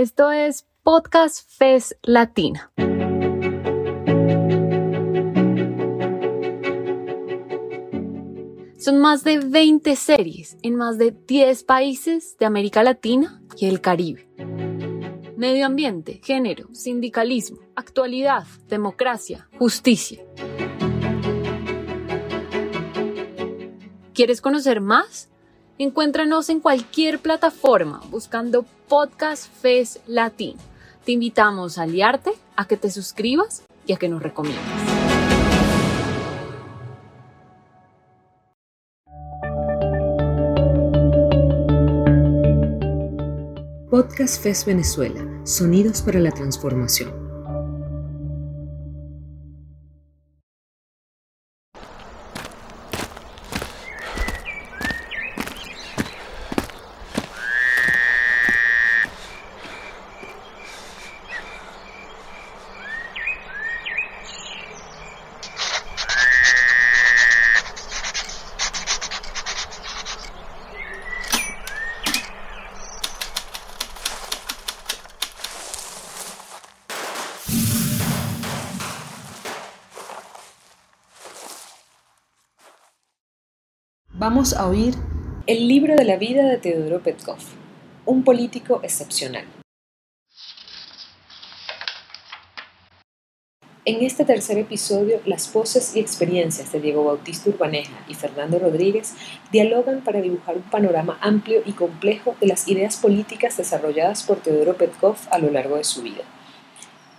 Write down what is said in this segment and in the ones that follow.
Esto es Podcast Fes Latina. Son más de 20 series en más de 10 países de América Latina y el Caribe. Medio ambiente, género, sindicalismo, actualidad, democracia, justicia. ¿Quieres conocer más? Encuéntranos en cualquier plataforma buscando Podcast Fes Latino. Te invitamos a aliarte, a que te suscribas y a que nos recomiendes. Podcast FES Venezuela, Sonidos para la Transformación. A oír El libro de la vida de Teodoro Petkov, un político excepcional. En este tercer episodio, las voces y experiencias de Diego Bautista Urbaneja y Fernando Rodríguez dialogan para dibujar un panorama amplio y complejo de las ideas políticas desarrolladas por Teodoro Petkov a lo largo de su vida.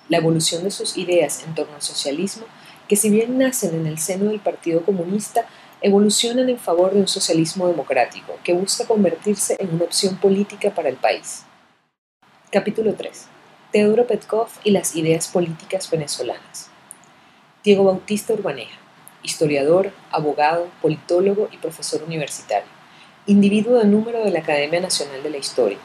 La evolución de sus ideas en torno al socialismo, que si bien nacen en el seno del Partido Comunista, evolucionan en favor de un socialismo democrático que busca convertirse en una opción política para el país. Capítulo 3. Teodoro Petkov y las ideas políticas venezolanas. Diego Bautista Urbaneja, historiador, abogado, politólogo y profesor universitario, individuo de número de la Academia Nacional de la Historia.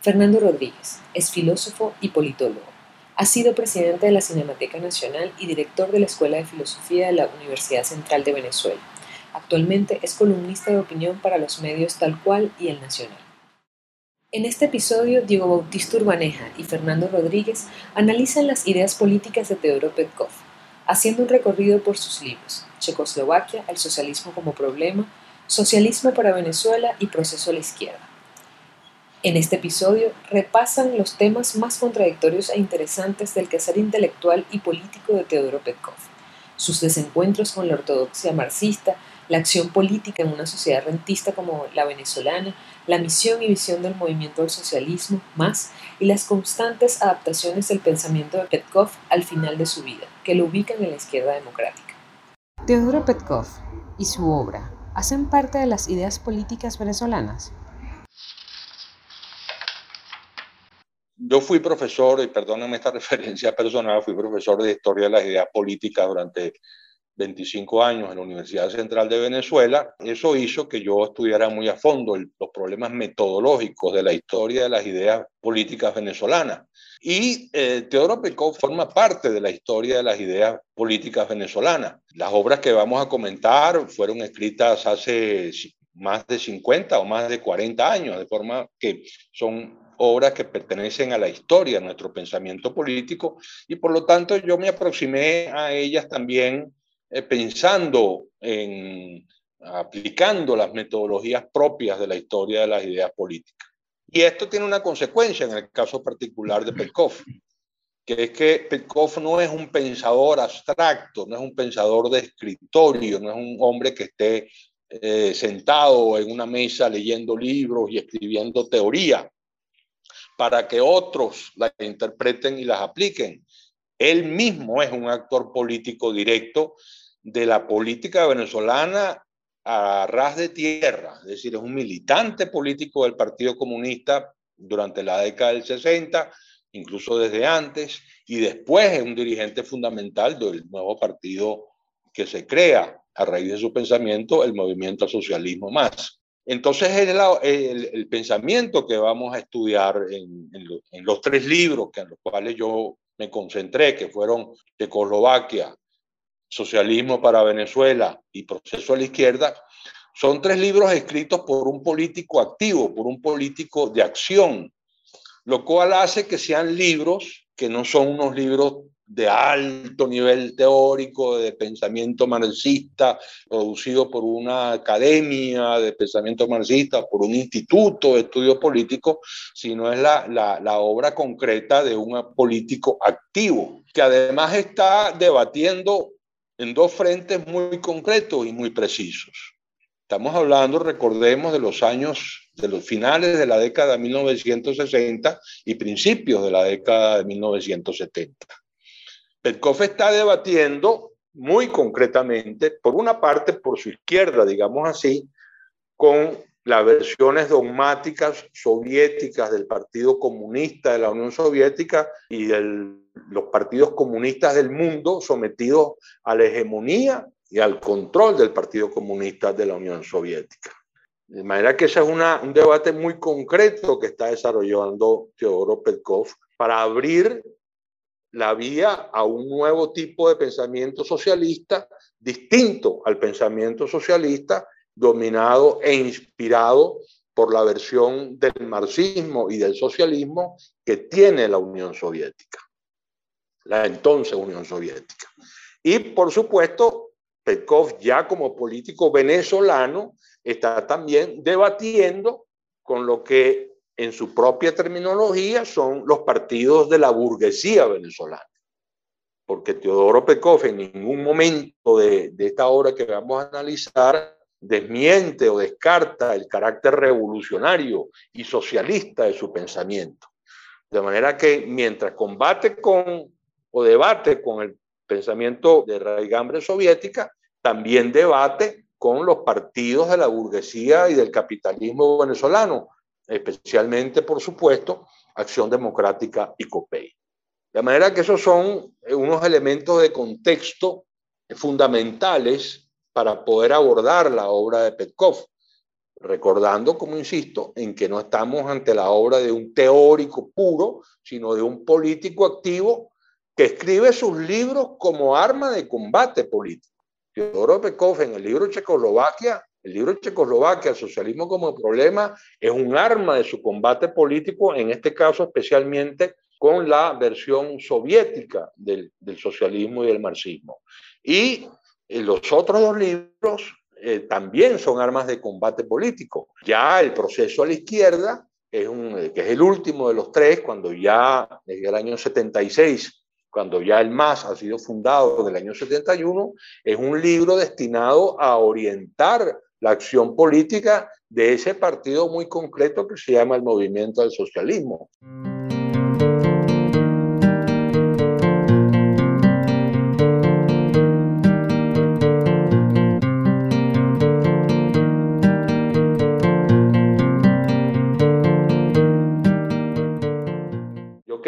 Fernando Rodríguez, es filósofo y politólogo. Ha sido presidente de la Cinemateca Nacional y director de la Escuela de Filosofía de la Universidad Central de Venezuela Actualmente es columnista de opinión para los medios Tal Cual y El Nacional. En este episodio, Diego Bautista Urbaneja y Fernando Rodríguez analizan las ideas políticas de Teodoro Petkov, haciendo un recorrido por sus libros Checoslovaquia, el socialismo como problema, Socialismo para Venezuela y Proceso a la izquierda. En este episodio repasan los temas más contradictorios e interesantes del quehacer intelectual y político de Teodoro Petkov, sus desencuentros con la ortodoxia marxista la acción política en una sociedad rentista como la venezolana, la misión y visión del movimiento del socialismo, más, y las constantes adaptaciones del pensamiento de Petkov al final de su vida, que lo ubican en la izquierda democrática. Teodoro Petkov y su obra hacen parte de las ideas políticas venezolanas. Yo fui profesor, y perdónenme esta referencia personal, fui profesor de historia de las ideas políticas durante 25 años en la Universidad Central de Venezuela, eso hizo que yo estudiara muy a fondo los problemas metodológicos de la historia de las ideas políticas venezolanas. Y eh, Teodoro Pekov forma parte de la historia de las ideas políticas venezolanas. Las obras que vamos a comentar fueron escritas hace más de 50 o más de 40 años, de forma que son obras que pertenecen a la historia de nuestro pensamiento político y por lo tanto yo me aproximé a ellas también eh, pensando en aplicando las metodologías propias de la historia de las ideas políticas. Y esto tiene una consecuencia en el caso particular de Petkov, que es que Petkov no es un pensador abstracto, no es un pensador de escritorio, no es un hombre que esté eh, sentado en una mesa leyendo libros y escribiendo teoría para que otros la interpreten y las apliquen. Él mismo es un actor político directo de la política venezolana a ras de tierra, es decir, es un militante político del Partido Comunista durante la década del 60, incluso desde antes, y después es un dirigente fundamental del nuevo partido que se crea a raíz de su pensamiento, el movimiento socialismo más. Entonces, el, pensamiento que vamos a estudiar en, los tres libros que, en los cuales yo me concentré, que fueron Checoslovaquia, Socialismo para Venezuela y Proceso a la Izquierda, son tres libros escritos por un político activo, por un político de acción, lo cual hace que sean libros que no son unos libros de alto nivel teórico, de pensamiento marxista, producido por una academia de pensamiento marxista, por un instituto de estudio político, sino es la, la, la obra concreta de un político activo, que además está debatiendo en dos frentes muy concretos y muy precisos. Estamos hablando, recordemos, de los años, de los finales de la década de 1960 y principios de la década de 1970. Petkov está debatiendo muy concretamente, por una parte, por su izquierda, digamos así, con las versiones dogmáticas soviéticas del Partido Comunista de la Unión Soviética y de los partidos comunistas del mundo sometidos a la hegemonía y al control del Partido Comunista de la Unión Soviética. De manera que ese es un debate muy concreto que está desarrollando Teodoro Petkov para abrir la vía a un nuevo tipo de pensamiento socialista distinto al pensamiento socialista dominado e inspirado por la versión del marxismo y del socialismo que tiene la Unión Soviética, la entonces Unión Soviética. Y por supuesto, Petkov ya como político venezolano está también debatiendo con lo que en su propia terminología son los partidos de la burguesía venezolana. Porque Teodoro Petkov en ningún momento de, de esta obra que vamos a analizar desmiente o descarta el carácter revolucionario y socialista de su pensamiento. De manera que mientras combate con o debate con el pensamiento de raigambre soviética, también debate con los partidos de la burguesía y del capitalismo venezolano, especialmente, por supuesto, Acción Democrática y COPEI. De manera que esos son unos elementos de contexto fundamentales para poder abordar la obra de Petkov, recordando, como insisto, en que no estamos ante la obra de un teórico puro, sino de un político activo que escribe sus libros como arma de combate político. Teodoro Petkov en el libro Checoslovaquia, el libro Checoslovaquia, Socialismo como problema, es un arma de su combate político, en este caso especialmente con la versión soviética del, del socialismo y del marxismo. Y los otros dos libros eh, también son armas de combate político. Ya el proceso a la izquierda, es un, eh, que es el último de los tres, cuando ya desde el año 76, cuando ya el MAS ha sido fundado en el año 71, es un libro destinado a orientar la acción política de ese partido muy concreto que se llama el Movimiento del Socialismo.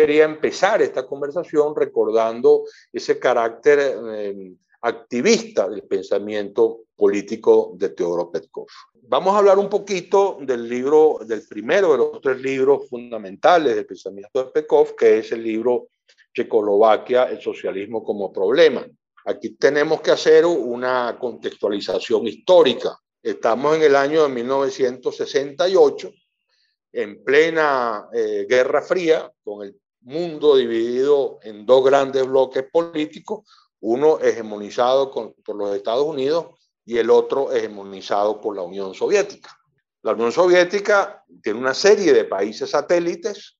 quería empezar esta conversación recordando ese carácter eh, activista del pensamiento político de Teodoro Petkov. Vamos a hablar un poquito del libro, del primero de los tres libros fundamentales del pensamiento de Petkov, que es el libro Checoslovaquia, el socialismo como problema. Aquí tenemos que hacer una contextualización histórica. Estamos en el año de 1968, en plena eh, Guerra Fría, con el mundo dividido en dos grandes bloques políticos, uno hegemonizado por los Estados Unidos y el otro hegemonizado por la Unión Soviética. La Unión Soviética tiene una serie de países satélites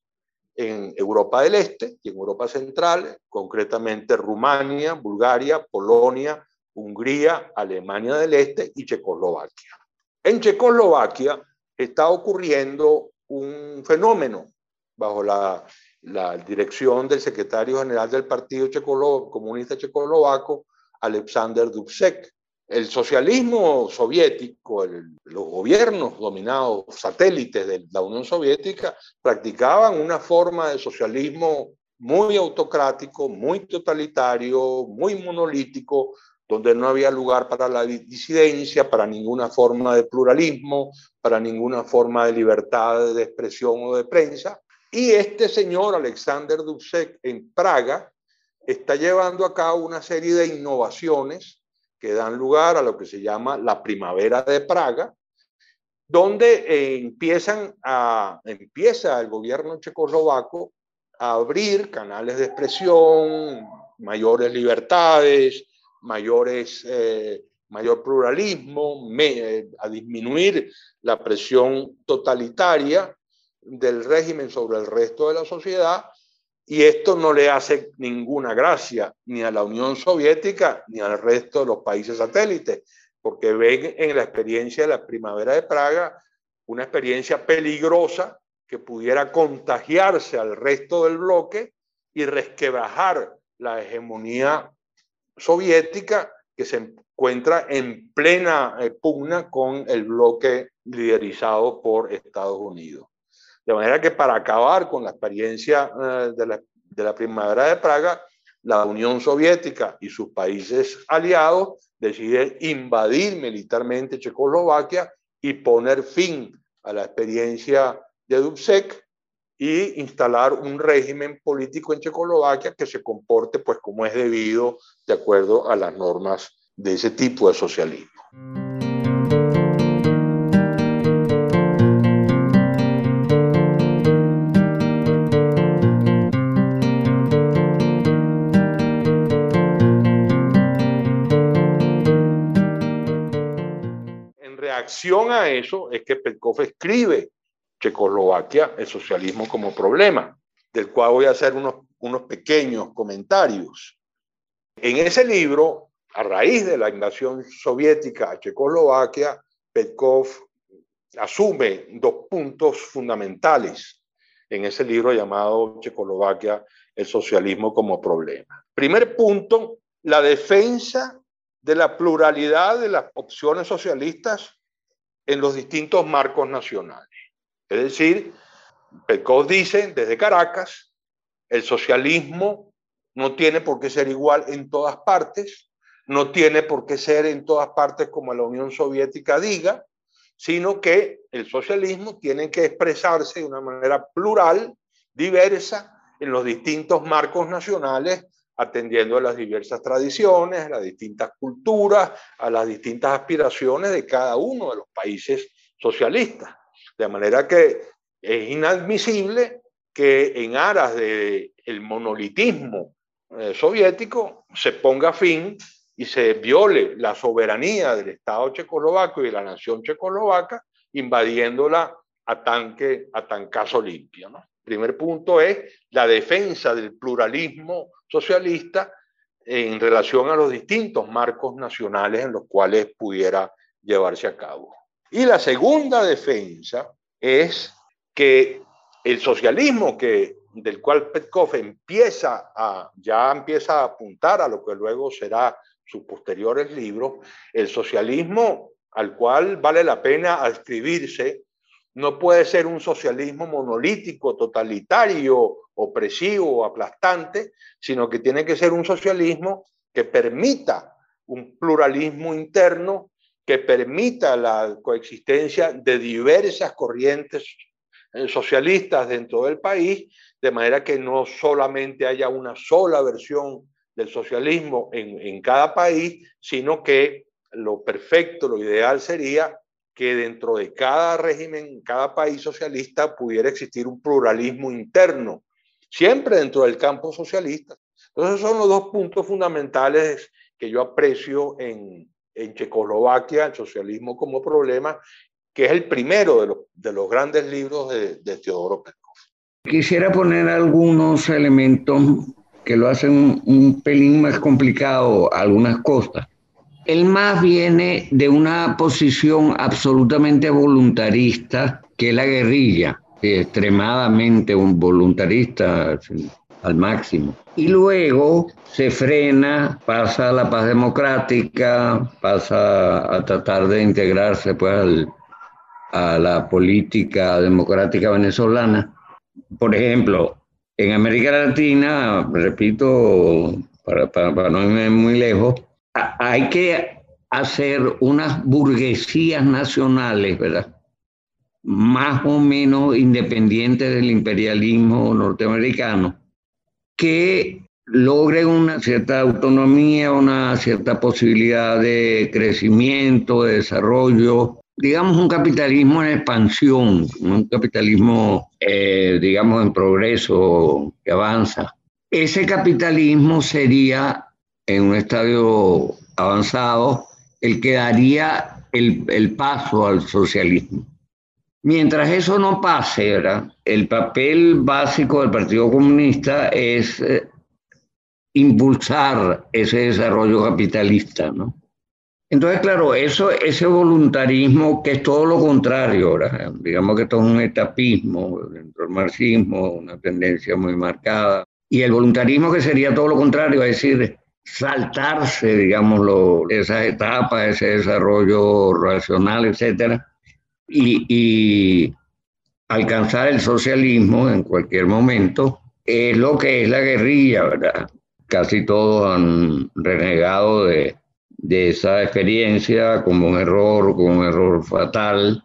en Europa del Este y en Europa Central, concretamente Rumania, Bulgaria, Polonia, Hungría, Alemania del Este y Checoslovaquia. En Checoslovaquia está ocurriendo un fenómeno bajo la la dirección del secretario general del Partido Comunista Checoslovaco, Alexander Dubček. El socialismo soviético, los gobiernos dominados, satélites de la Unión Soviética, practicaban una forma de socialismo muy autocrático, muy totalitario, muy monolítico, donde no había lugar para la disidencia, para ninguna forma de pluralismo, para ninguna forma de libertad de expresión o de prensa, y este señor, Alexander Dubček, en Praga, está llevando a cabo una serie de innovaciones que dan lugar a lo que se llama la primavera de Praga, donde eh, empiezan empieza el gobierno checoslovaco a abrir canales de expresión, mayores libertades, mayores, eh, mayor pluralismo, eh, a disminuir la presión totalitaria del régimen sobre el resto de la sociedad y esto no le hace ninguna gracia ni a la Unión Soviética ni al resto de los países satélites, porque ven en la experiencia de la primavera de Praga una experiencia peligrosa que pudiera contagiarse al resto del bloque y resquebrajar la hegemonía soviética que se encuentra en plena eh, pugna con el bloque liderizado por Estados Unidos. De manera que para acabar con la experiencia eh, de, la, primavera de Praga, la Unión Soviética y sus países aliados deciden invadir militarmente Checoslovaquia y poner fin a la experiencia de Dubček y instalar un régimen político en Checoslovaquia que se comporte pues como es debido de acuerdo a las normas de ese tipo de socialismo. Reacción a eso es que Petkov escribe Checoslovaquia, el socialismo como problema, del cual voy a hacer unos, unos pequeños comentarios. En ese libro, a raíz de la invasión soviética a Checoslovaquia, Petkov asume dos puntos fundamentales en ese libro llamado Checoslovaquia, el socialismo como problema. Primer punto, la defensa de la pluralidad de las opciones socialistas en los distintos marcos nacionales. Es decir, Pekov dice desde Caracas, el socialismo no tiene por qué ser igual en todas partes, no tiene por qué ser en todas partes como la Unión Soviética diga, sino que el socialismo tiene que expresarse de una manera plural, diversa, en los distintos marcos nacionales atendiendo a las diversas tradiciones, a las distintas culturas, a las distintas aspiraciones de cada uno de los países socialistas. De manera que es inadmisible que en aras del el monolitismo eh, soviético se ponga fin y se viole la soberanía del Estado checoslovaco y de la nación checoslovaca, invadiéndola a tanque, a tancazo limpio. ¿no? primer punto es la defensa del pluralismo socialista en relación a los distintos marcos nacionales en los cuales pudiera llevarse a cabo. Y la segunda defensa es que el socialismo que, del cual Petkov empieza a, ya empieza a apuntar a lo que luego será sus posteriores libros, el socialismo al cual vale la pena adscribirse no puede ser un socialismo monolítico, totalitario, opresivo, aplastante, sino que tiene que ser un socialismo que permita un pluralismo interno, que permita la coexistencia de diversas corrientes eh, socialistas dentro del país, de manera que no solamente haya una sola versión del socialismo en, en cada país, sino que lo perfecto, lo ideal sería que dentro de cada régimen, cada país socialista, pudiera existir un pluralismo interno, siempre dentro del campo socialista. Entonces, son los dos puntos fundamentales que yo aprecio en, en Checoslovaquia, el socialismo como problema, que es el primero de los, de los grandes libros de, de Teodoro Petkov. Quisiera poner algunos elementos que lo hacen un, un pelín más complicado, algunas cosas. Él más viene de una posición absolutamente voluntarista que la guerrilla, extremadamente un voluntarista al máximo. Y luego se frena, pasa a la paz democrática, pasa a tratar de integrarse pues, a la política democrática venezolana. Por ejemplo, en América Latina, repito, para, para no irme muy lejos, hay que hacer unas burguesías nacionales, ¿verdad? Más o menos independientes del imperialismo norteamericano, que logren una cierta autonomía, una cierta posibilidad de crecimiento, de desarrollo, digamos, un capitalismo en expansión, un capitalismo, eh, digamos, en progreso, que avanza. Ese capitalismo sería, en un estadio avanzado, el que daría el, el paso al socialismo. Mientras eso no pase, el papel básico del Partido Comunista es eh, impulsar ese desarrollo capitalista, ¿no? Entonces, claro, eso, ese voluntarismo que es todo lo contrario, ahora, digamos que esto es un etapismo dentro del marxismo, una tendencia muy marcada, y el voluntarismo que sería todo lo contrario, es decir, saltarse, digamos, esas etapas, ese desarrollo racional, etcétera, y, alcanzar el socialismo en cualquier momento, es lo que es la guerrilla, ¿verdad? Casi todos han renegado de, de esa experiencia como un error, como un error fatal,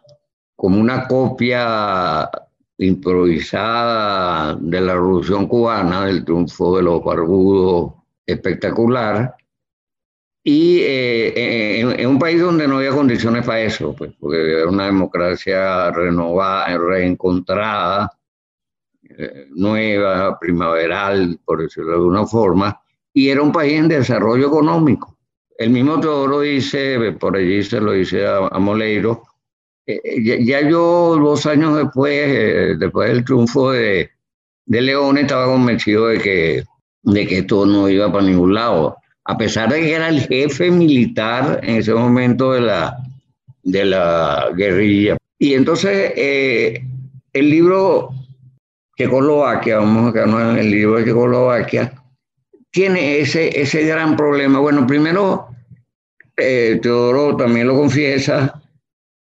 como una copia improvisada de la Revolución Cubana, del triunfo de los barbudos espectacular, y eh, en, un país donde no había condiciones para eso, pues, porque era una democracia renovada, reencontrada, eh, nueva, primaveral, por decirlo de alguna forma, y era un país en desarrollo económico. El mismo Teodoro dice, por allí se lo dice a, Moleiro, eh, ya, yo dos años después, después del triunfo de, de León, estaba convencido de que, de que esto no iba para ningún lado a pesar de que era el jefe militar en ese momento de la, de la guerrilla. Y entonces eh, el libro Checoslovaquia, vamos a quedarnos en el libro de Checoslovaquia, tiene ese, ese gran problema. Bueno, primero, eh, Teodoro también lo confiesa,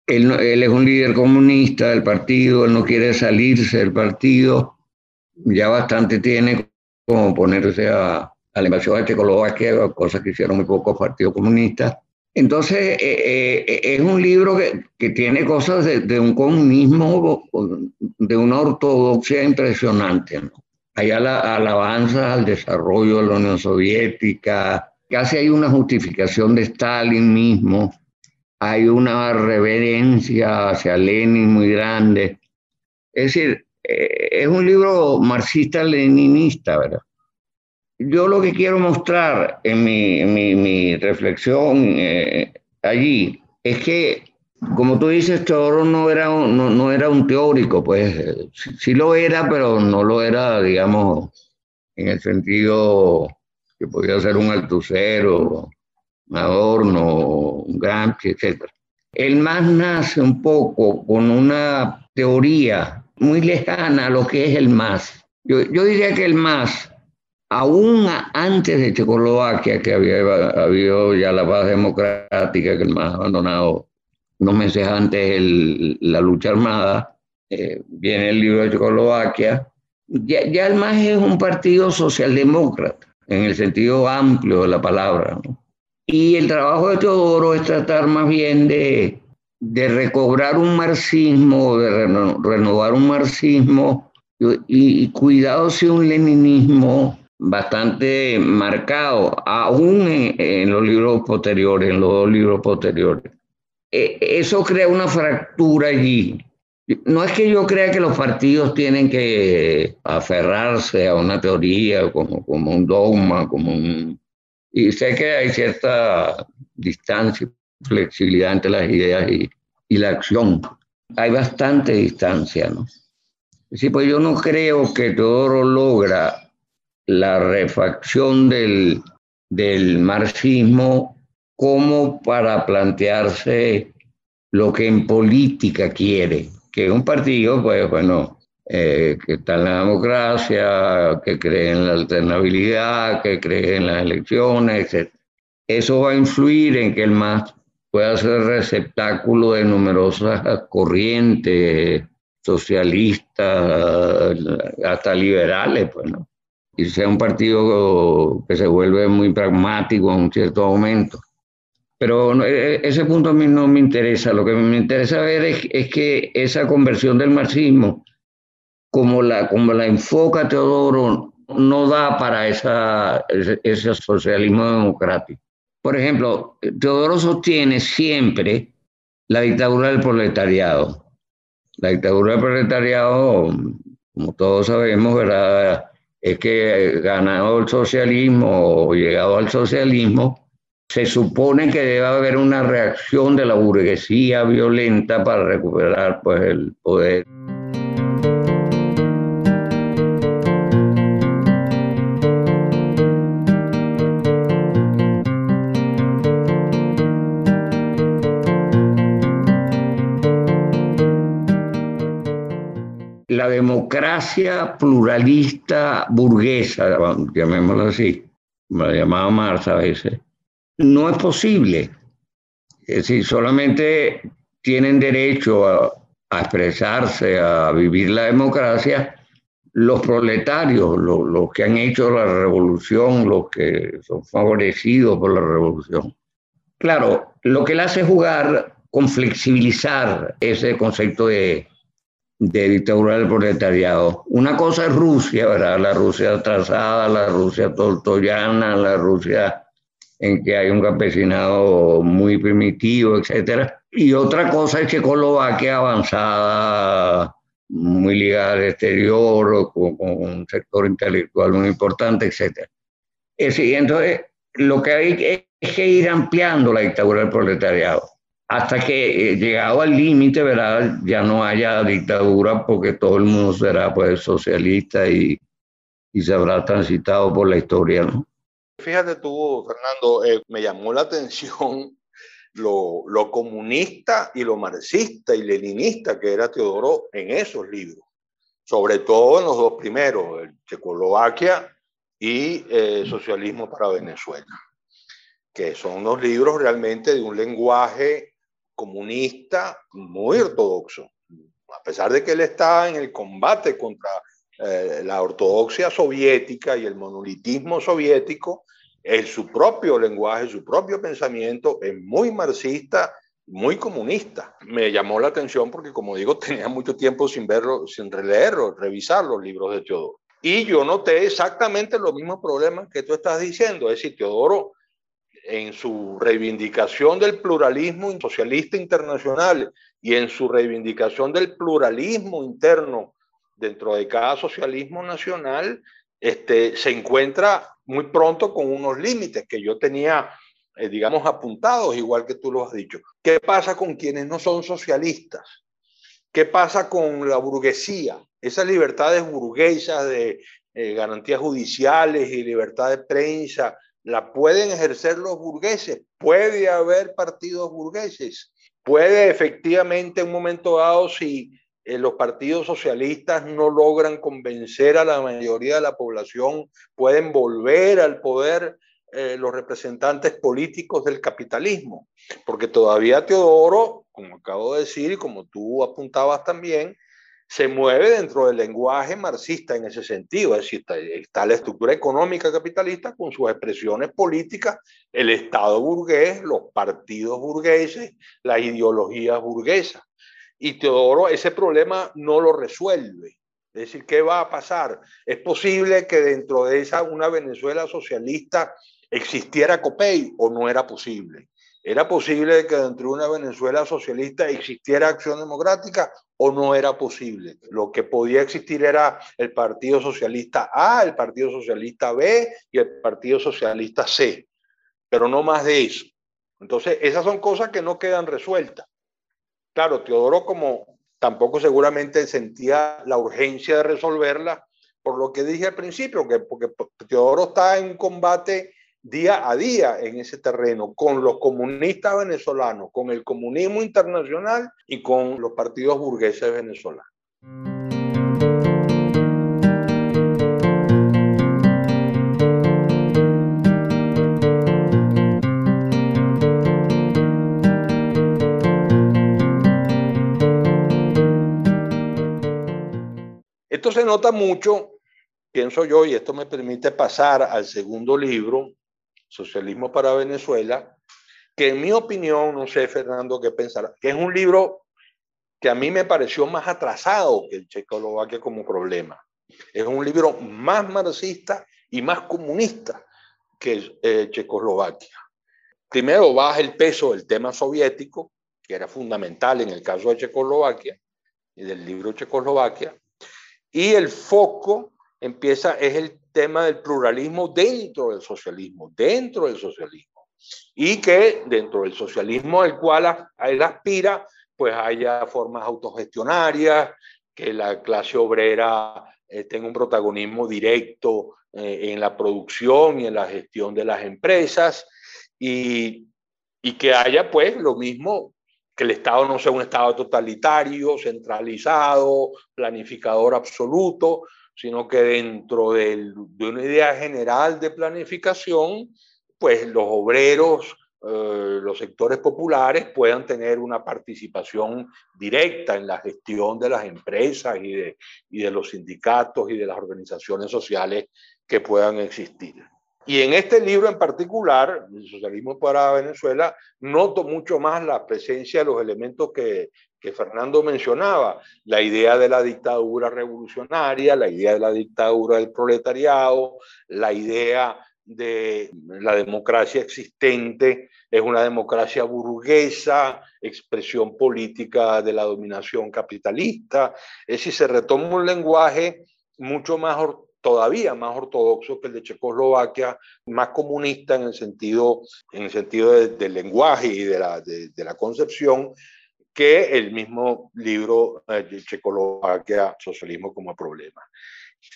él, él, es un líder comunista del partido, él no quiere salirse del partido, ya bastante tiene como ponerse a, a la invasión de Checoslovaquia, cosas que hicieron muy pocos partidos comunistas. Entonces, eh, eh, es un libro que, que tiene cosas de, un comunismo, de una ortodoxia impresionante. ¿no? Hay alabanza al desarrollo de la Unión Soviética, casi hay una justificación de Stalin mismo, hay una reverencia hacia Lenin muy grande. Es decir, eh, es un libro marxista-leninista, ¿verdad? yo lo que quiero mostrar en mi, reflexión eh, allí es que, como tú dices, Teodoro no era, un, no, era un teórico, pues sí, lo era, pero no lo era, digamos, en el sentido que podía ser un altucero, un Adorno, un Gramsci, etc. Él más nace un poco con una teoría muy lejana a lo que es el más. Yo, yo diría que el más aún antes de Checoslovaquia, que había habido ya la paz democrática, que el más abandonado unos meses antes la lucha armada, eh, viene el libro de Checoslovaquia, ya, ya, el MAS es un partido socialdemócrata, en el sentido amplio de la palabra. Y el trabajo de Teodoro es tratar más bien de, de recobrar un marxismo, de renovar un marxismo y, y cuidado si un leninismo bastante marcado, aún en, los libros posteriores, en los dos libros posteriores. E, eso crea una fractura allí. No es que yo crea que los partidos tienen que aferrarse a una teoría como, como un dogma, como un... Y sé que hay cierta distancia, flexibilidad entre las ideas y, y la acción. Hay bastante distancia, ¿no? Sí, pues yo no creo que todo lo logra la refacción del, del marxismo como para plantearse lo que en política quiere, que un partido, pues bueno, eh, que está en la democracia, que cree en la alternabilidad, que cree en las elecciones, etc. Eso va a influir en que el MAS pueda ser receptáculo de numerosas corrientes socialistas, hasta liberales, pues, ¿no? y sea un partido que se vuelve muy pragmático en un cierto momento. Pero e, e, ese punto a mí no me interesa. Lo que me interesa ver es, que esa conversión del marxismo, como la, como la enfoca Teodoro, no da para esa, ese socialismo democrático. Por ejemplo, Teodoro sostiene siempre la dictadura del proletariado. La dictadura del proletariado, como todos sabemos, ¿verdad? es que ganado el socialismo o llegado al socialismo, se supone que debe haber una reacción de la burguesía violenta para recuperar pues, el poder. Democracia pluralista burguesa, llamémoslo así, me la llamaba Marx a veces, no es posible. Es decir, solamente tienen derecho a, expresarse, a vivir la democracia los proletarios, los, que han hecho la revolución, los que son favorecidos por la revolución. Claro, lo que le hace jugar con flexibilizar ese concepto de, de dictadura del proletariado. Una cosa es Rusia, ¿verdad? La Rusia atrasada, la Rusia toltoyana, la Rusia en que hay un campesinado muy primitivo, etcétera. Y otra cosa es Checoslovaquia avanzada, muy ligada al exterior, con, un sector intelectual muy importante, etcétera. entonces, lo que hay es que ir ampliando la dictadura del proletariado hasta que eh, llegado al límite, ¿verdad? Ya no haya dictadura porque todo el mundo será pues socialista y, y se habrá transitado por la historia, ¿no? Fíjate tú, Fernando, eh, me llamó la atención lo, lo, comunista y lo marxista y leninista que era Teodoro en esos libros, sobre todo en los dos primeros, el Checoslovaquia y eh, Socialismo para Venezuela, que son unos libros realmente de un lenguaje comunista muy ortodoxo, a pesar de que él está en el combate contra eh, la ortodoxia soviética y el monolitismo soviético, en su propio lenguaje, su propio pensamiento es muy marxista, muy comunista. Me llamó la atención porque, como digo, tenía mucho tiempo sin verlo, sin releerlo, revisar los libros de Teodoro. Y yo noté exactamente los mismos problemas que tú estás diciendo. Es decir, Teodoro en su reivindicación del pluralismo socialista internacional y en su reivindicación del pluralismo interno dentro de cada socialismo nacional, este, se encuentra muy pronto con unos límites que yo tenía, eh, digamos, apuntados, igual que tú lo has dicho. ¿Qué pasa con quienes no son socialistas? ¿Qué pasa con la burguesía? Esas libertades burguesas de eh, garantías judiciales y libertad de prensa la pueden ejercer los burgueses. Puede haber partidos burgueses. Puede efectivamente en un momento dado, si eh, los partidos socialistas no logran convencer a la mayoría de la población, pueden volver al poder eh, los representantes políticos del capitalismo. Porque todavía Teodoro, como acabo de decir y como tú apuntabas también, se mueve dentro del lenguaje marxista en ese sentido, es decir, está, la estructura económica capitalista con sus expresiones políticas, el Estado burgués, los partidos burgueses, las ideologías burguesas. Y Teodoro ese problema no lo resuelve. Es decir, ¿qué va a pasar? Es posible que dentro de esa una Venezuela socialista existiera COPEI o no era posible. ¿Era posible que dentro de una Venezuela socialista existiera acción democrática o no era posible? Lo que podía existir era el Partido Socialista A, el Partido Socialista B y el Partido Socialista C, pero no más de eso. Entonces, esas son cosas que no quedan resueltas. Claro, Teodoro como tampoco seguramente sentía la urgencia de resolverlas, por lo que dije al principio, que porque Teodoro está en combate día a día en ese terreno con los comunistas venezolanos, con el comunismo internacional y con los partidos burgueses venezolanos. Esto se nota mucho, pienso yo, y esto me permite pasar al segundo libro, Socialismo para Venezuela, que en mi opinión, no sé, Fernando, qué pensar, que es un libro que a mí me pareció más atrasado que el Checoslovaquia como problema. Es un libro más marxista y más comunista que eh, Checoslovaquia. Primero baja el peso del tema soviético, que era fundamental en el caso de Checoslovaquia y del libro Checoslovaquia. Y el foco empieza, es el tema del pluralismo dentro del socialismo, dentro del socialismo. Y que dentro del socialismo al cual él aspira, pues haya formas autogestionarias, que la clase obrera eh, tenga un protagonismo directo eh, en la producción y en la gestión de las empresas y, y que haya pues lo mismo que el Estado no sea un Estado totalitario, centralizado, planificador absoluto, sino que dentro de una idea general de planificación, pues los obreros, eh, los sectores populares puedan tener una participación directa en la gestión de las empresas y de, los sindicatos y de las organizaciones sociales que puedan existir. Y en este libro en particular, socialismo para Venezuela, noto mucho más la presencia de los elementos que, que Fernando mencionaba, la idea de la dictadura revolucionaria, la idea de la dictadura del proletariado, la idea de la democracia existente es una democracia burguesa, expresión política de la dominación capitalista. Es decir, se retoma un lenguaje mucho más todavía más ortodoxo que el de Checoslovaquia, más comunista en el sentido, en el sentido del lenguaje y de la, de, la concepción, que el mismo libro eh, de Checoslovaquia, Socialismo como Problema.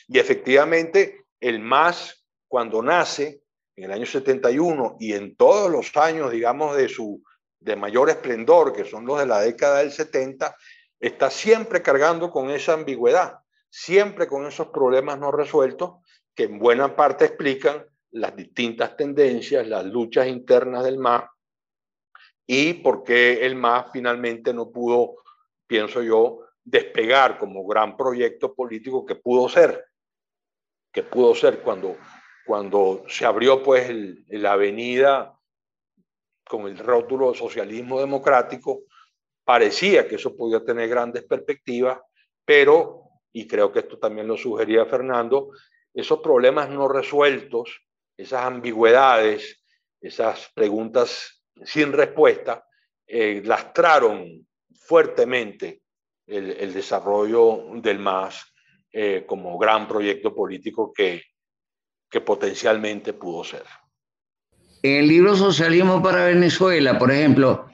Y efectivamente, el MAS, cuando nace en el año 71 y en todos los años, digamos, de su de mayor esplendor, que son los de la década del 70, está siempre cargando con esa ambigüedad siempre con esos problemas no resueltos que en buena parte explican las distintas tendencias, las luchas internas del MAS y por qué el MAS finalmente no pudo, pienso yo, despegar como gran proyecto político que pudo ser, que pudo ser cuando, cuando se abrió pues la avenida con el rótulo de socialismo democrático, parecía que eso podía tener grandes perspectivas, pero y creo que esto también lo sugería Fernando, esos problemas no resueltos, esas ambigüedades, esas preguntas sin respuesta, eh, lastraron fuertemente el, desarrollo del MAS eh, como gran proyecto político que, que potencialmente pudo ser. En el libro Socialismo para Venezuela, por ejemplo,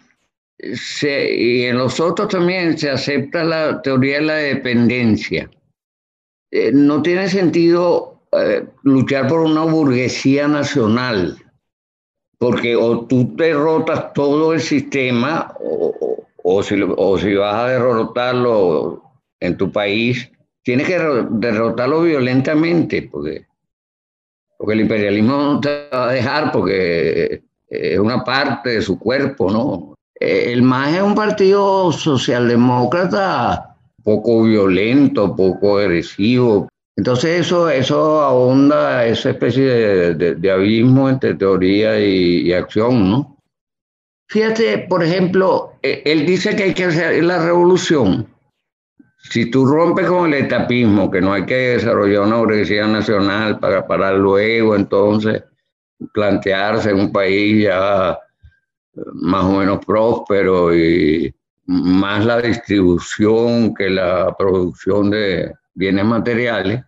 y en los otros también se acepta la teoría de la dependencia. Eh, no tiene sentido eh, luchar por una burguesía nacional, porque o tú derrotas todo el sistema, o, si, o si vas a derrotarlo en tu país, tienes que derrotarlo violentamente, porque, porque el imperialismo no te va a dejar, porque es una parte de su cuerpo, ¿no? El MAS es un partido socialdemócrata poco violento, poco agresivo. Entonces eso, eso ahonda esa especie de, abismo entre teoría y, acción, ¿no? Fíjate, por ejemplo, e, él dice que hay que hacer la revolución. Si tú rompes con el etapismo, que no hay que desarrollar una burguesía nacional para, para luego entonces plantearse en un país ya más o menos próspero y más la distribución que la producción de bienes materiales.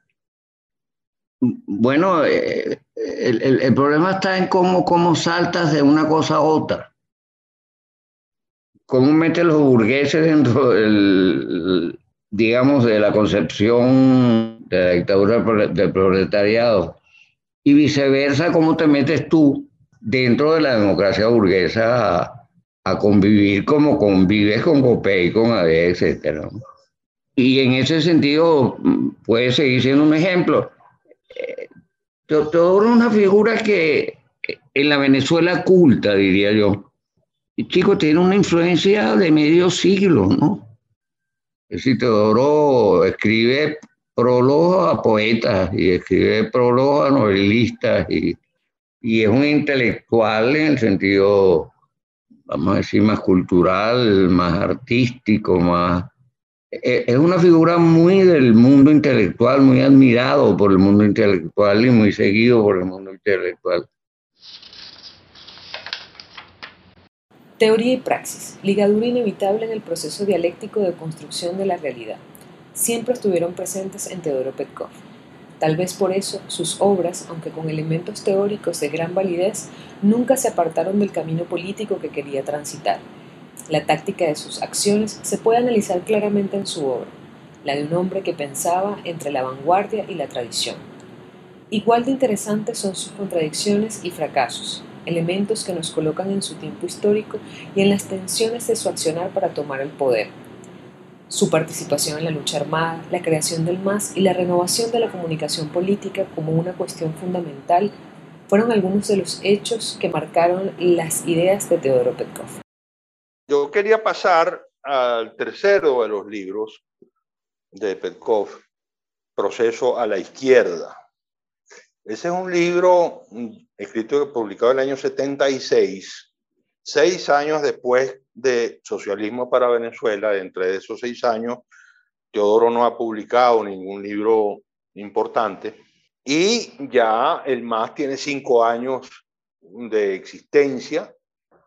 Bueno, eh, el, el, problema está en cómo, cómo saltas de una cosa a otra. Cómo metes los burgueses dentro del, digamos, de la concepción de la dictadura del proletariado. Y viceversa, cómo te metes tú dentro de la democracia burguesa a, convivir como convives con COPEI, con ADE, etc. Y en ese sentido puede seguir siendo un ejemplo. Eh, todo una figura que en la Venezuela culta, diría yo. Y chico, tiene una influencia de medio siglo, ¿no? Es decir, Teodoro escribe prólogos a poetas y escribe prólogos a novelistas y y es un intelectual en el sentido, vamos a decir, más cultural, más artístico, más... E, es una figura muy del mundo intelectual, muy admirado por el mundo intelectual y muy seguido por el mundo intelectual. Teoría y praxis, ligadura inevitable en el proceso dialéctico de construcción de la realidad, siempre estuvieron presentes en Teodoro Petkov. Tal vez por eso sus obras, aunque con elementos teóricos de gran validez, nunca se apartaron del camino político que quería transitar. La táctica de sus acciones se puede analizar claramente en su obra, la de un hombre que pensaba entre la vanguardia y la tradición. Igual de interesantes son sus contradicciones y fracasos, elementos que nos colocan en su tiempo histórico y en las tensiones de su accionar para tomar el poder, su participación en la lucha armada, la creación del MAS y la renovación de la comunicación política como una cuestión fundamental fueron algunos de los hechos que marcaron las ideas de Teodoro Petkov. Yo quería pasar al tercero de los libros de Petkov, Proceso a la Izquierda. Ese es un libro escrito y publicado en el año 76, seis años después de Socialismo para Venezuela, entre esos seis años, Teodoro no ha publicado ningún libro importante y ya el MAS tiene cinco años de existencia.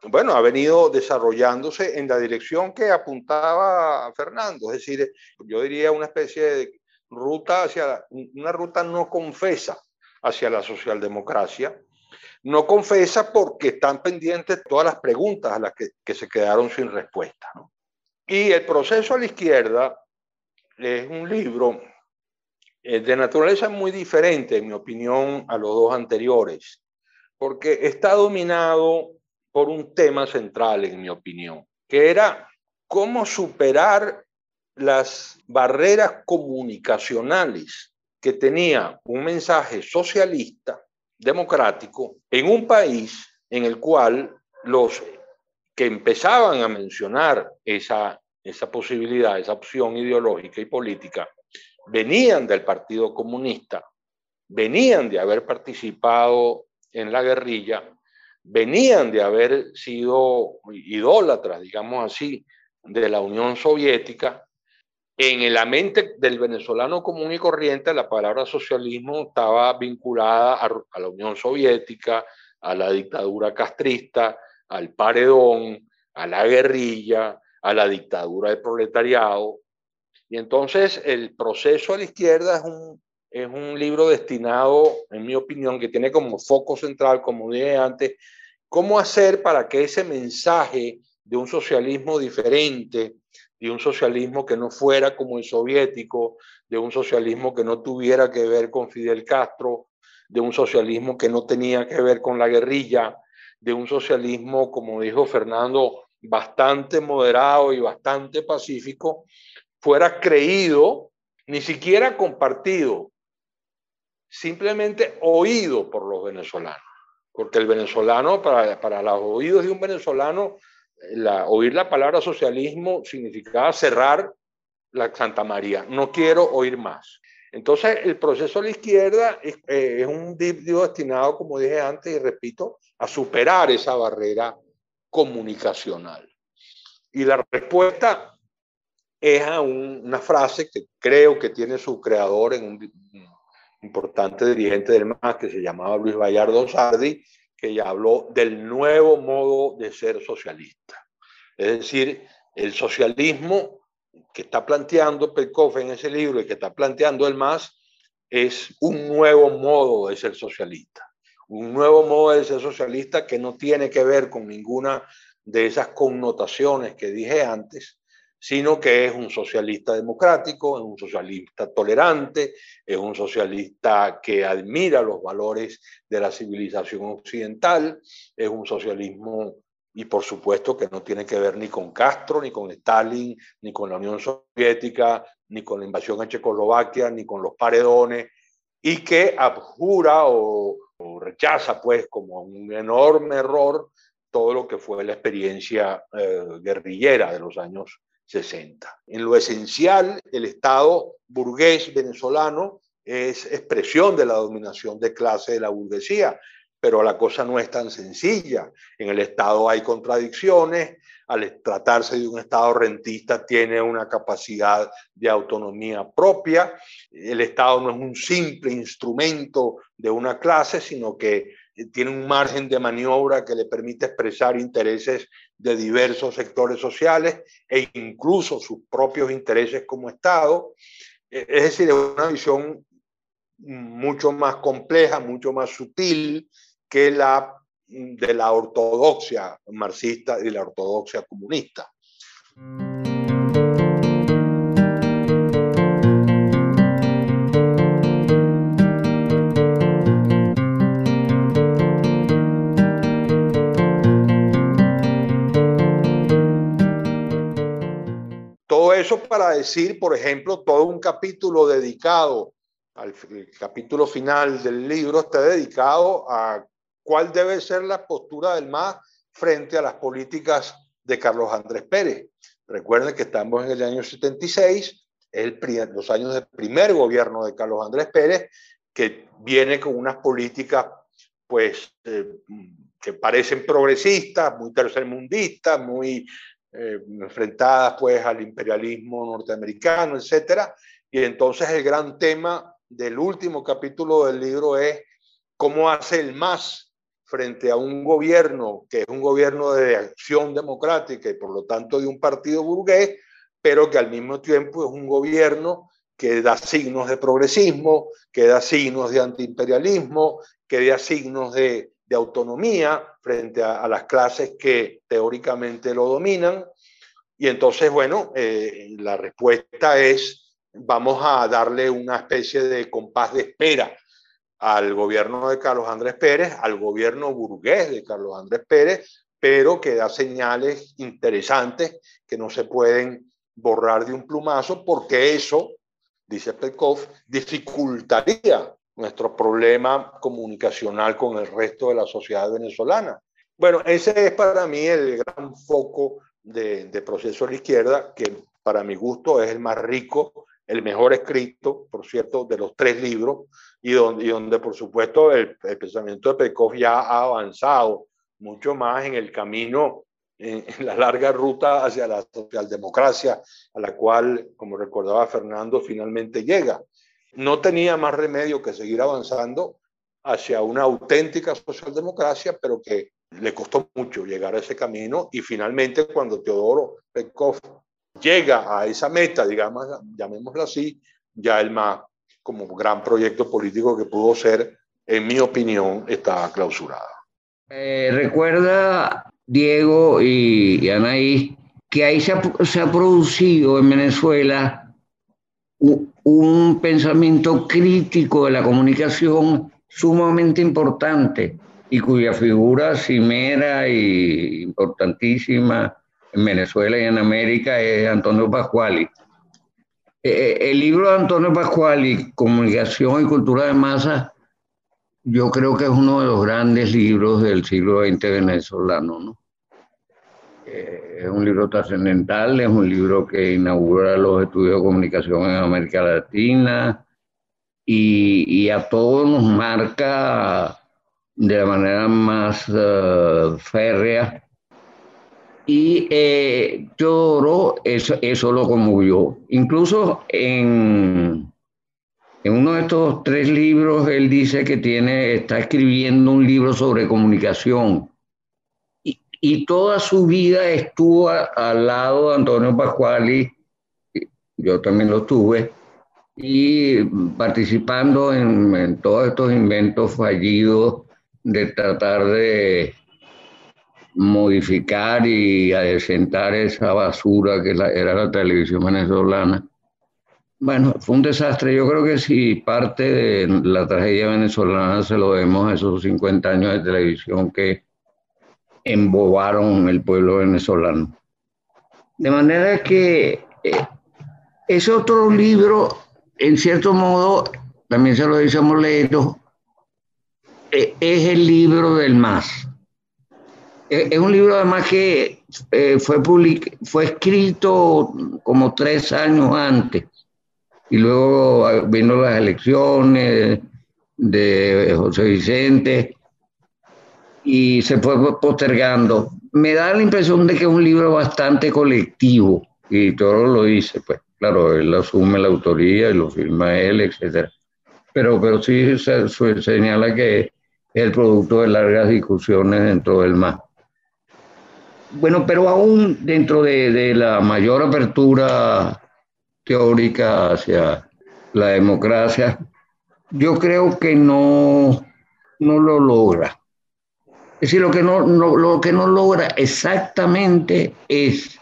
Bueno, ha venido desarrollándose en la dirección que apuntaba Fernando, es decir, yo diría una especie de ruta hacia, una ruta no confesa hacia la socialdemocracia, no confesa porque están pendientes todas las preguntas a las que, se quedaron sin respuesta. Y el proceso a la izquierda es un libro eh, de naturaleza muy diferente, en mi opinión, a los dos anteriores, porque está dominado por un tema central, en mi opinión, que era cómo superar las barreras comunicacionales que tenía un mensaje socialista democrático en un país en el cual los que empezaban a mencionar esa, esa posibilidad, esa opción ideológica y política, venían del Partido Comunista, venían de haber participado en la guerrilla, venían de haber sido idólatras, digamos así, de la Unión Soviética en la mente del venezolano común y corriente, la palabra socialismo estaba vinculada a, la Unión Soviética, a la dictadura castrista, al paredón, a la guerrilla, a la dictadura del proletariado. Y entonces el proceso a la izquierda es un, es un libro destinado, en mi opinión, que tiene como foco central, como dije antes, cómo hacer para que ese mensaje de un socialismo diferente, de un socialismo que no fuera como el soviético, de un socialismo que no tuviera que ver con Fidel Castro, de un socialismo que no tenía que ver con la guerrilla, de un socialismo, como dijo Fernando, bastante moderado y bastante pacífico, fuera creído, ni siquiera compartido, simplemente oído por los venezolanos. Porque el venezolano, para, para los oídos de un venezolano, oír la palabra socialismo significaba cerrar la Santa María. No quiero oír más. Entonces, el proceso a la izquierda es, eh, un libro destinado, como dije antes y repito, a superar esa barrera comunicacional. Y la respuesta es a una frase que creo que tiene su creador en un, importante dirigente del MAS que se llamaba Luis Vallardo Sardi, que ya habló del nuevo modo de ser socialista. Es decir, el socialismo que está planteando Petkov en ese libro y que está planteando el MAS es un nuevo modo de ser socialista. Un nuevo modo de ser socialista que no tiene que ver con ninguna de esas connotaciones que dije antes, sino que es un socialista democrático, es un socialista tolerante, es un socialista que admira los valores de la civilización occidental, es un socialismo y por supuesto que no tiene que ver ni con Castro, ni con Stalin, ni con la Unión Soviética, ni con la invasión a Checoslovaquia, ni con los paredones, y que abjura o, rechaza pues como un enorme error todo lo que fue la experiencia eh, guerrillera de los años 60. En lo esencial, el Estado burgués venezolano es expresión de la dominación de clase de la burguesía, pero la cosa no es tan sencilla. En el Estado hay contradicciones, al tratarse de un Estado rentista tiene una capacidad de autonomía propia, el Estado no es un simple instrumento de una clase, sino que tiene un margen de maniobra que le permite expresar intereses de diversos sectores sociales e incluso sus propios intereses como Estado. Es decir, es una visión mucho más compleja, mucho más sutil que la de la ortodoxia marxista y la ortodoxia comunista. Eso para decir, por ejemplo, todo un capítulo dedicado al capítulo final del libro está dedicado a cuál debe ser la postura del MAS frente a las políticas de Carlos Andrés Pérez. Recuerden que estamos en el año 76, el, los años del primer gobierno de Carlos Andrés Pérez, que viene con unas políticas pues eh, que parecen progresistas, muy tercermundistas, muy eh, enfrentadas pues al imperialismo norteamericano, etcétera. Y entonces el gran tema del último capítulo del libro es cómo hace el MAS frente a un gobierno que es un gobierno de acción democrática y por lo tanto de un partido burgués, pero que al mismo tiempo es un gobierno que da signos de progresismo, que da signos de antiimperialismo, que da signos de, autonomía frente a, las clases que teóricamente lo dominan. Y entonces, bueno, eh, la respuesta es, vamos a darle una especie de compás de espera al gobierno de Carlos Andrés Pérez, al gobierno burgués de Carlos Andrés Pérez, pero que da señales interesantes que no se pueden borrar de un plumazo porque eso, dice Petkov, dificultaría nuestro problema comunicacional con el resto de la sociedad venezolana. Bueno, ese es para mí el gran foco de, de proceso de la izquierda, que para mi gusto es el más rico el mejor escrito, por cierto, de los tres libros, y donde, donde por supuesto, el, pensamiento de Pekov ya ha avanzado mucho más en el camino, en, la larga ruta hacia la socialdemocracia, a la cual, como recordaba Fernando, finalmente llega. No tenía más remedio que seguir avanzando hacia una auténtica socialdemocracia, pero que le costó mucho llegar a ese camino y finalmente cuando Teodoro Pekov llega a esa meta, digamos, llamémosla así, ya el más como gran proyecto político que pudo ser, en mi opinión, está clausurada. Eh, recuerda, Diego y, Anaí, que ahí se ha, producido en Venezuela un, pensamiento crítico de la comunicación sumamente importante y cuya figura cimera y importantísima en Venezuela y en América es Antonio Pascuali. Eh, eh, el libro de Antonio Pascuali, Comunicación y Cultura de Masa, yo creo que es uno de los grandes libros del siglo XX venezolano. ¿no? Eh, es un libro trascendental, es un libro que inaugura los estudios de comunicación en América Latina y, y a todos nos marca de la manera más férrea y eh, eso, eso lo conmovió. Incluso en, en uno de estos tres libros, él dice que tiene, está escribiendo un libro sobre comunicación. Y, toda su vida estuvo al lado de Antonio Pascuali, yo también lo tuve, y participando en, en todos estos inventos fallidos de tratar de modificar y adecentar esa basura que era la televisión venezolana. Bueno, fue un desastre. Yo creo que si parte de la tragedia venezolana se lo debemos a esos 50 años de televisión que embobaron el pueblo venezolano. De manera que eh, ese otro libro, en cierto modo, también se lo dice a eh, es el libro del más eh, es un libro además que fue, fue escrito como tres años antes y luego ah, vino las elecciones de José Vicente y se fue postergando. Me da la impresión de que es un libro bastante colectivo y todo lo dice, pues claro, él asume la autoría y lo firma él, etc. Pero, pero sí se señala que es el producto de largas discusiones dentro del MAS. Bueno, pero aún dentro de, de la mayor apertura teórica hacia la democracia, yo creo que no, no lo logra. Es decir, lo que no, lo que no logra exactamente es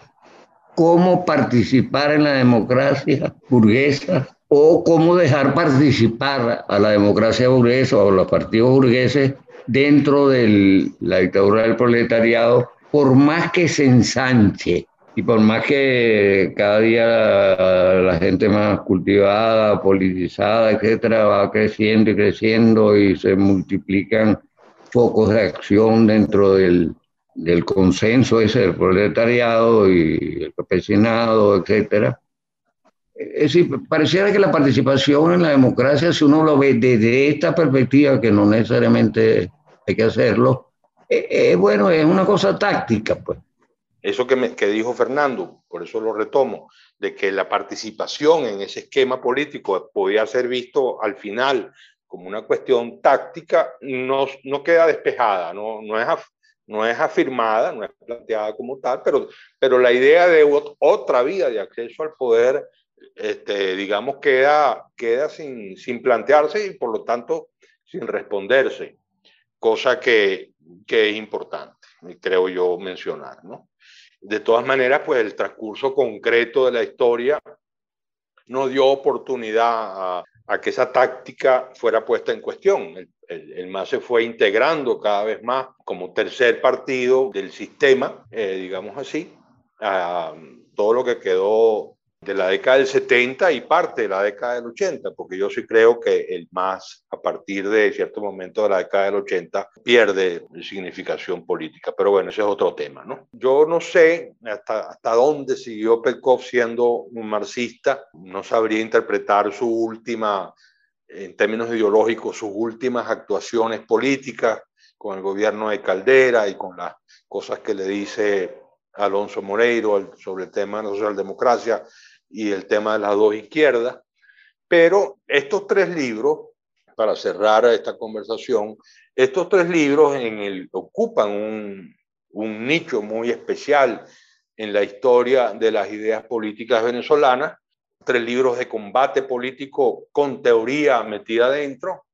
cómo participar en la democracia burguesa o cómo dejar participar a la democracia burguesa o a los partidos burgueses dentro de la dictadura del proletariado, por más que se ensanche y por más que cada día la, gente más cultivada, politizada, etcétera, va creciendo y creciendo y se multiplican focos de acción dentro del, del consenso ese del proletariado y el campesinado, etcétera. Es decir, pareciera que la participación en la democracia, si uno lo ve desde esta perspectiva, que no necesariamente hay que hacerlo, es, eh, eh, bueno, es una cosa táctica, pues. Eso que, que dijo Fernando, por eso lo retomo, de que la participación en ese esquema político podía ser visto al final como una cuestión táctica, no, no queda despejada, no, no, es, no es afirmada, no es planteada como tal, pero, pero la idea de otra vía de acceso al poder, este, digamos, queda, queda sin, sin plantearse y por lo tanto sin responderse, cosa que, que es importante, creo yo mencionar, ¿no? De todas maneras, pues el transcurso concreto de la historia no dio oportunidad a, que esa táctica fuera puesta en cuestión. El, el, MAS se fue integrando cada vez más como tercer partido del sistema, eh, digamos así, a todo lo que quedó de la década del 70 y parte de la década del 80, porque yo sí creo que el más a partir de cierto momento de la década del 80 pierde significación política. Pero bueno, ese es otro tema, ¿no? Yo no sé hasta, hasta dónde siguió Pelkov siendo un marxista, no sabría interpretar su última, en términos ideológicos, sus últimas actuaciones políticas con el gobierno de Caldera y con las cosas que le dice Alonso Moreiro sobre el tema de la socialdemocracia y el tema de las dos izquierdas. Pero estos tres libros, para cerrar esta conversación, estos tres libros en el, ocupan un, un nicho muy especial en la historia de las ideas políticas venezolanas, tres libros de combate político con teoría metida dentro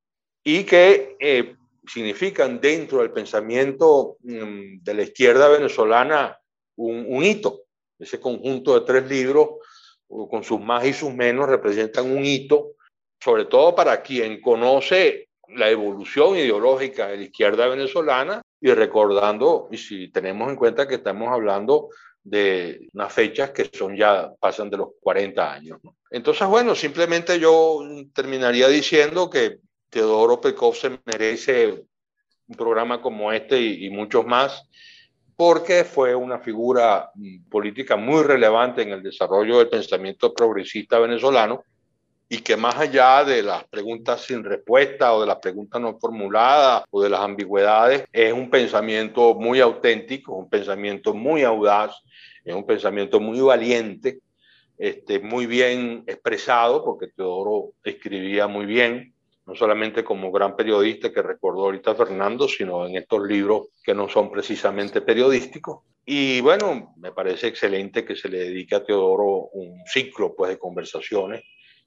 y que eh, significan dentro del pensamiento mm, de la izquierda venezolana un, un, hito. Ese conjunto de tres libros con sus más y sus menos, representan un hito, sobre todo para quien conoce la evolución ideológica de la izquierda venezolana y recordando, y si tenemos en cuenta que estamos hablando de unas fechas que son ya, pasan de los 40 años. Entonces, bueno, simplemente yo terminaría diciendo que Teodoro Pekov se merece un programa como este y, y muchos más porque fue una figura mm, política muy relevante en el desarrollo del pensamiento progresista venezolano y que más allá de las preguntas sin respuesta o de las preguntas no formuladas o de las ambigüedades, es un pensamiento muy auténtico, un pensamiento muy audaz, es un pensamiento muy valiente, este, muy bien expresado, porque Teodoro escribía muy bien, no solamente como gran periodista que recordó ahorita Fernando, sino en estos libros que no son precisamente periodísticos. Y bueno, me parece excelente que se le dedique a Teodoro un ciclo pues, de conversaciones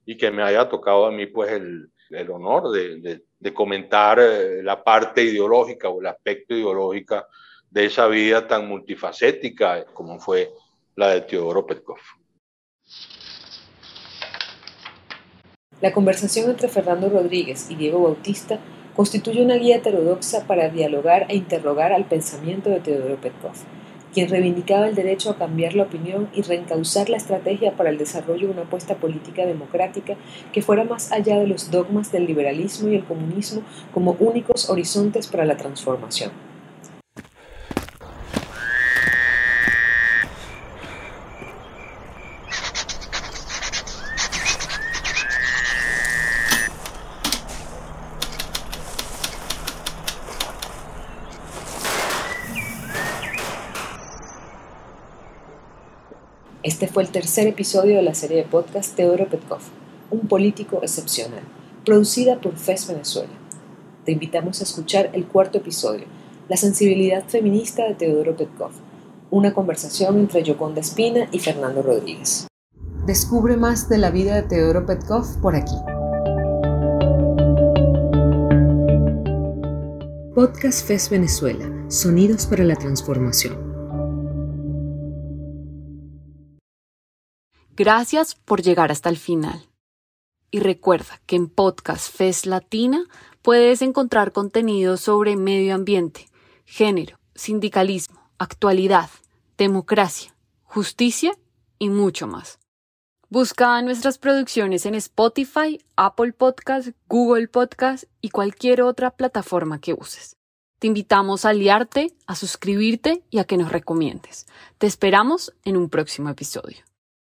y que me haya tocado a mí pues, el, el honor de, de, comentar eh, la parte ideológica o el aspecto ideológico de esa vida tan multifacética como fue la de Teodoro Petkov. La conversación entre Fernando Rodríguez y Diego Bautista constituye una guía heterodoxa para dialogar e interrogar al pensamiento de Teodoro Petkov, quien reivindicaba el derecho a cambiar la opinión y reencauzar la estrategia para el desarrollo de una apuesta política democrática que fuera más allá de los dogmas del liberalismo y el comunismo como únicos horizontes para la transformación. Este fue el tercer episodio de la serie de podcast Teodoro Petkov, un político excepcional, producida por FES Venezuela. te invitamos a escuchar el cuarto episodio, La sensibilidad feminista de Teodoro Petkov, una conversación entre Yoconda Espina y Fernando Rodríguez. Descubre más de la vida de Teodoro Petkov por aquí. Podcast FES Venezuela, Sonidos para la Transformación. Gracias por llegar hasta el final. Y recuerda que en Podcast FES Latina puedes encontrar contenido sobre medio ambiente, género, sindicalismo, actualidad, democracia, justicia y mucho más. Busca nuestras producciones en Spotify, Apple Podcast, Google Podcast y cualquier otra plataforma que uses. Te invitamos a aliarte, a suscribirte y a que nos recomiendes. Te esperamos en un próximo episodio.